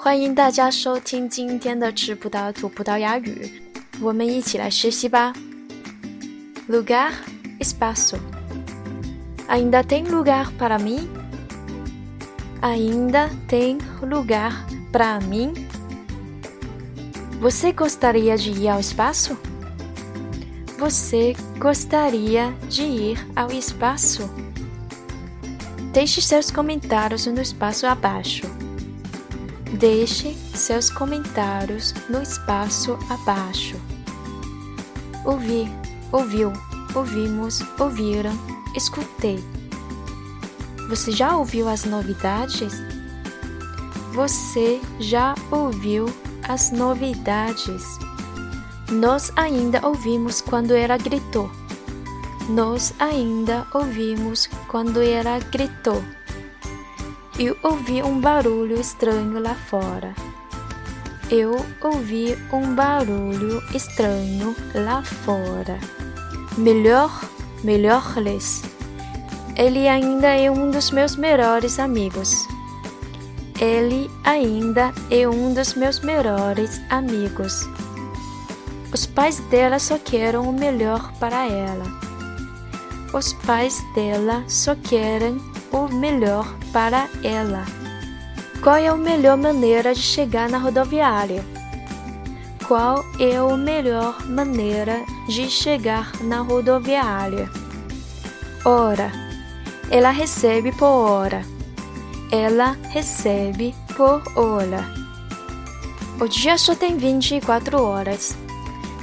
欢迎大家收听今天的吃葡萄吐葡萄牙语，我们一起来学习吧。Lugar, espaço. Ainda tem lugar para mim? Ainda tem lugar para mim? Você gostaria de ir ao espaço? Você gostaria de ir ao espaço? Deixe seus comentários no espaço abaixo. Deixe seus comentários no espaço abaixo. Ouvir, ouviu, ouvimos, ouviram, escutei. Você já ouviu as novidades? Você já ouviu as novidades? Nós ainda ouvimos quando ela gritou. Nós ainda ouvimos quando ela gritou. Eu ouvi um barulho estranho lá fora. Eu ouvi um barulho estranho lá fora. Melhor, melhores. Ele ainda é um dos meus melhores amigos. Ele ainda é um dos meus melhores amigos. Os pais dela só querem o melhor para ela. Os pais dela só querem o melhor para ela. Qual é a melhor maneira de chegar na rodoviária? Qual é a melhor maneira de chegar na rodoviária? Hora. Ela recebe por hora. Ela recebe por hora. O dia só tem 24 horas.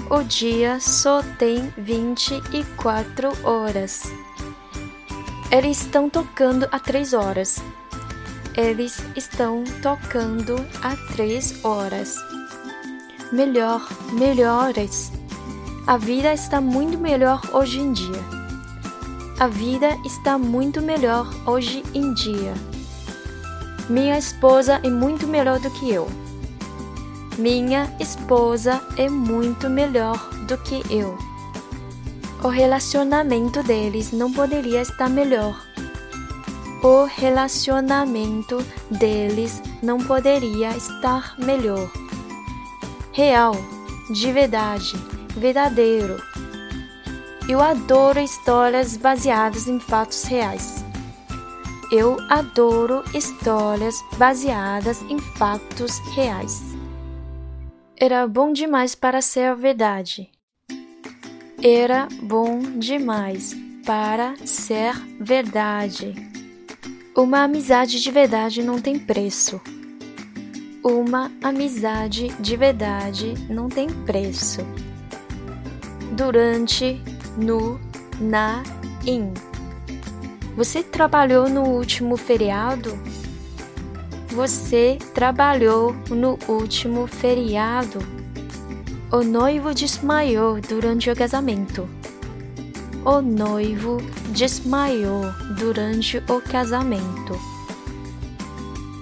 O dia só tem 24 horas. Eles estão tocando há três horas. Eles estão tocando há três horas. Melhor, melhores. A vida está muito melhor hoje em dia. A vida está muito melhor hoje em dia. Minha esposa é muito melhor do que eu. Minha esposa é muito melhor do que eu. O relacionamento deles não poderia estar melhor. O relacionamento deles não poderia estar melhor. Real, de verdade, verdadeiro. Eu adoro histórias baseadas em fatos reais. Eu adoro histórias baseadas em fatos reais. Era bom demais para ser verdade. Era bom demais para ser verdade. Uma amizade de verdade não tem preço. Uma amizade de verdade não tem preço. Durante, no, na, em. Você trabalhou no último feriado? Você trabalhou no último feriado? O noivo desmaiou durante o casamento. O noivo desmaiou durante o casamento.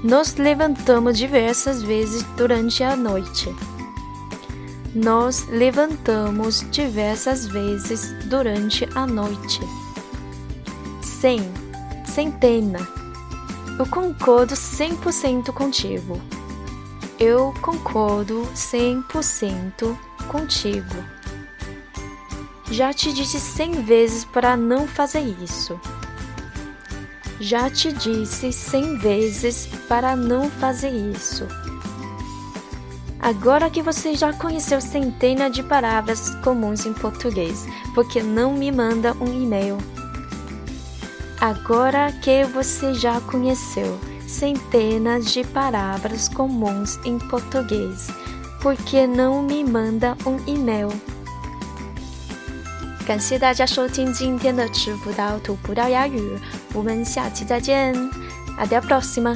Nos levantamos diversas vezes durante a noite. Nós levantamos diversas vezes durante a noite. Cem, centena. Eu concordo 100% contigo. Eu concordo 100% contigo. Já te disse cem vezes para não fazer isso. Já te disse cem vezes para não fazer isso. Agora que você já conheceu centenas de palavras comuns em português, porque não me manda um e-mail? Agora que você já conheceu centenas de palavras comuns em português. Por que não me manda um e-mail? 感谢大家收听今天的吃葡萄吐葡萄牙语，我们下期再见，Até a próxima。